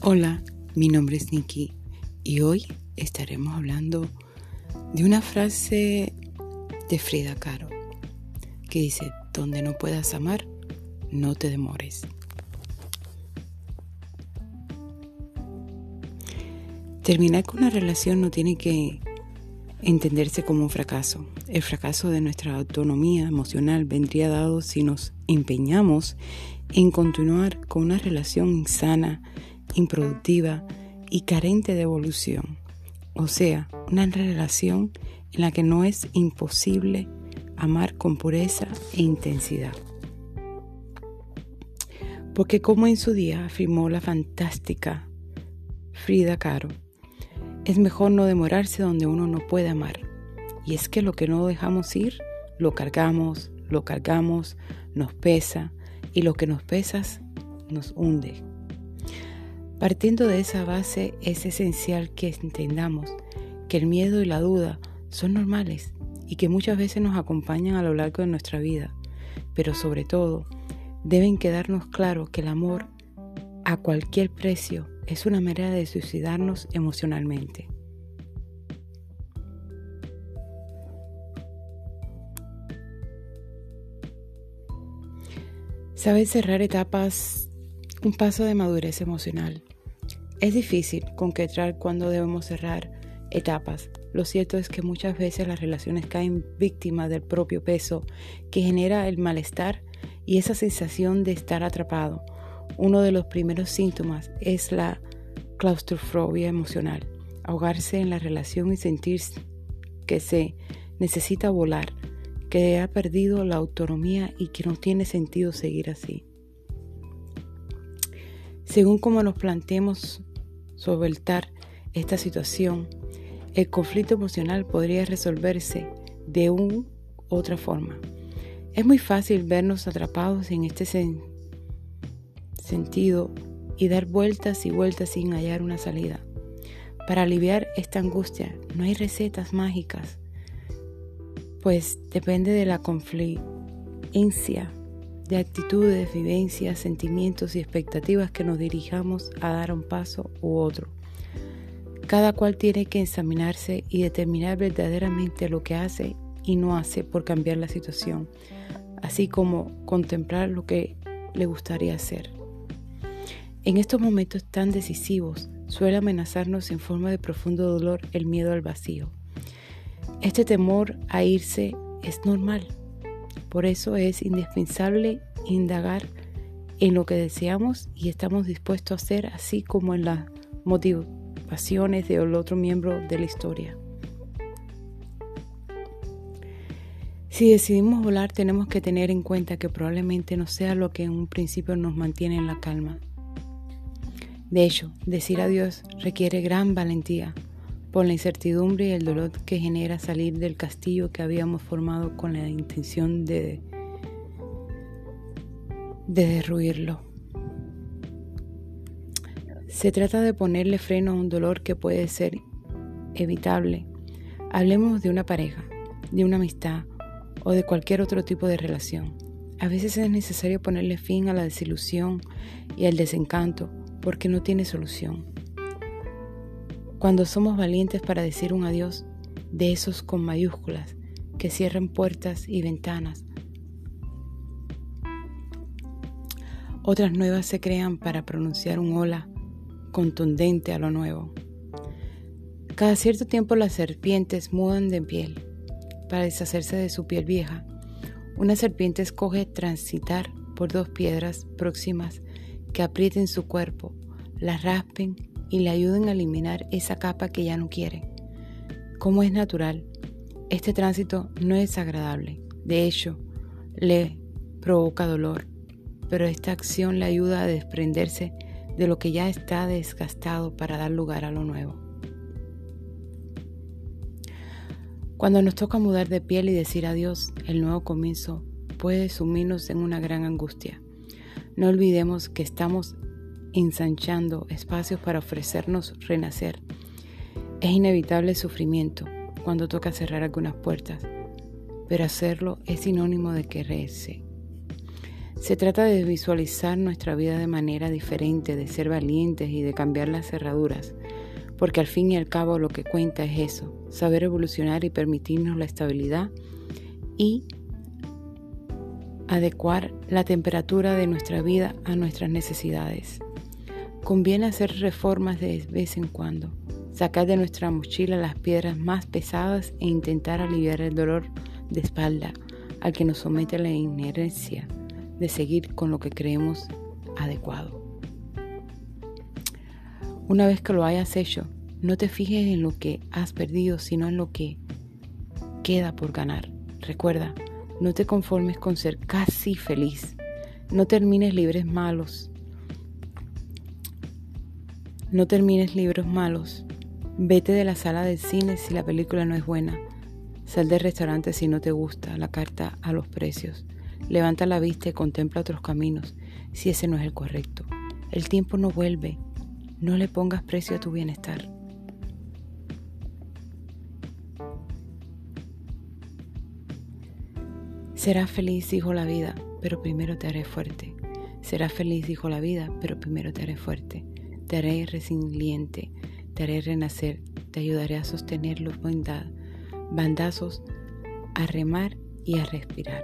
Hola, mi nombre es Nikki y hoy estaremos hablando de una frase de Frida Kahlo que dice, donde no puedas amar, no te demores. Terminar con una relación no tiene que entenderse como un fracaso. El fracaso de nuestra autonomía emocional vendría dado si nos empeñamos en continuar con una relación insana, improductiva y carente de evolución. O sea, una relación en la que no es imposible amar con pureza e intensidad. Porque como en su día afirmó la fantástica Frida Kahlo, es mejor no demorarse donde uno no puede amar. Y es que lo que no dejamos ir, lo cargamos, lo cargamos, nos pesa y lo que nos pesa nos hunde. Partiendo de esa base es esencial que entendamos que el miedo y la duda son normales y que muchas veces nos acompañan a lo largo de nuestra vida, pero sobre todo deben quedarnos claro que el amor a cualquier precio es una manera de suicidarnos emocionalmente. Saber cerrar etapas un paso de madurez emocional. Es difícil concretar cuando debemos cerrar etapas. Lo cierto es que muchas veces las relaciones caen víctimas del propio peso que genera el malestar y esa sensación de estar atrapado. Uno de los primeros síntomas es la claustrofobia emocional, ahogarse en la relación y sentir que se necesita volar, que ha perdido la autonomía y que no tiene sentido seguir así. Según como nos planteemos solventar esta situación, el conflicto emocional podría resolverse de una otra forma. Es muy fácil vernos atrapados en este sentido y dar vueltas y vueltas sin hallar una salida. Para aliviar esta angustia no hay recetas mágicas, pues depende de la confluencia de actitudes, vivencias, sentimientos y expectativas que nos dirijamos a dar un paso u otro. Cada cual tiene que examinarse y determinar verdaderamente lo que hace y no hace por cambiar la situación, así como contemplar lo que le gustaría hacer. En estos momentos tan decisivos suele amenazarnos en forma de profundo dolor el miedo al vacío. Este temor a irse es normal por eso es indispensable indagar en lo que deseamos y estamos dispuestos a hacer, así como en las motivaciones del otro miembro de la historia. Si decidimos volar, tenemos que tener en cuenta que probablemente no sea lo que en un principio nos mantiene en la calma. De hecho, decir adiós requiere gran valentía, por la incertidumbre y el dolor que genera salir del castillo que habíamos formado con la intención de, de derruirlo. Se trata de ponerle freno a un dolor que puede ser evitable. Hablemos de una pareja, de una amistad o de cualquier otro tipo de relación. A veces es necesario ponerle fin a la desilusión y al desencanto porque no tiene solución. Cuando somos valientes para decir un adiós, de esos con mayúsculas que cierran puertas y ventanas. Otras nuevas se crean para pronunciar un hola contundente a lo nuevo. Cada cierto tiempo las serpientes mudan de piel para deshacerse de su piel vieja. Una serpiente escoge transitar por dos piedras próximas que aprieten su cuerpo, las raspen y le ayuden a eliminar esa capa que ya no quiere. Como es natural, este tránsito no es agradable. De hecho, le provoca dolor, pero esta acción le ayuda a desprenderse de lo que ya está desgastado para dar lugar a lo nuevo. Cuando nos toca mudar de piel y decir adiós, el nuevo comienzo puede sumirnos en una gran angustia. No olvidemos que estamos ensanchando espacios para ofrecernos renacer. Es inevitable el sufrimiento cuando toca cerrar algunas puertas, pero hacerlo es sinónimo de quererse. Se trata de visualizar nuestra vida de manera diferente, de ser valientes y de cambiar las cerraduras, porque al fin y al cabo lo que cuenta es eso, saber evolucionar y permitirnos la estabilidad y adecuar la temperatura de nuestra vida a nuestras necesidades. Conviene hacer reformas de vez en cuando, sacar de nuestra mochila las piedras más pesadas e intentar aliviar el dolor de espalda al que nos somete la inercia de seguir con lo que creemos adecuado. Una vez que lo hayas hecho, no te fijes en lo que has perdido, sino en lo que queda por ganar. Recuerda, no te conformes con ser casi feliz. No termines libres malos. No termines libros malos. Vete de la sala del cine si la película no es buena. Sal del restaurante si no te gusta la carta a los precios. Levanta la vista y contempla otros caminos si ese no es el correcto. El tiempo no vuelve. No le pongas precio a tu bienestar. Serás feliz, dijo la vida, pero primero te haré fuerte. Serás feliz, dijo la vida, pero primero te haré fuerte. Te haré resiliente, te haré renacer, te ayudaré a sostener los bandazos, a remar y a respirar.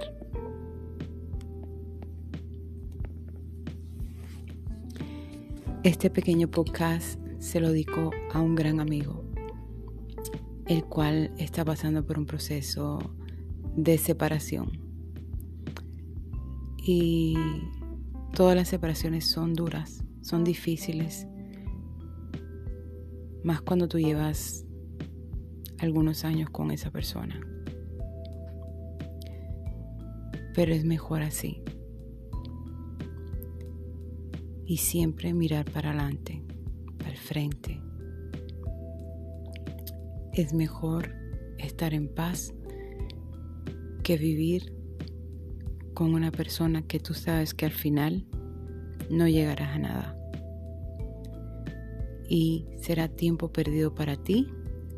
Este pequeño podcast se lo dedico a un gran amigo, el cual está pasando por un proceso de separación y todas las separaciones son duras, son difíciles, más cuando tú llevas algunos años con esa persona. Pero es mejor así. Y siempre mirar para adelante, para el frente. Es mejor estar en paz que vivir con una persona que tú sabes que al final no llegarás a nada. Y será tiempo perdido para ti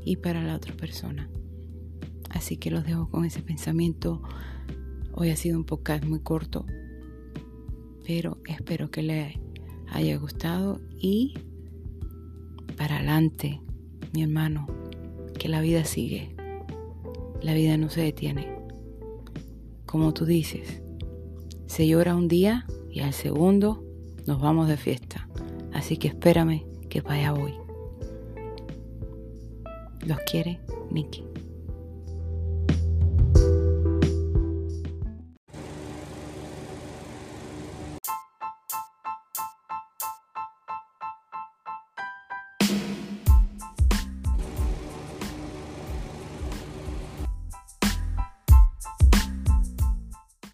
y para la otra persona. Así que los dejo con ese pensamiento. Hoy ha sido un podcast muy corto, pero espero que le haya gustado y para adelante, mi hermano, que la vida sigue. La vida no se detiene. Como tú dices, se llora un día y al segundo nos vamos de fiesta. Así que espérame que vaya hoy. Los quiere Nicky.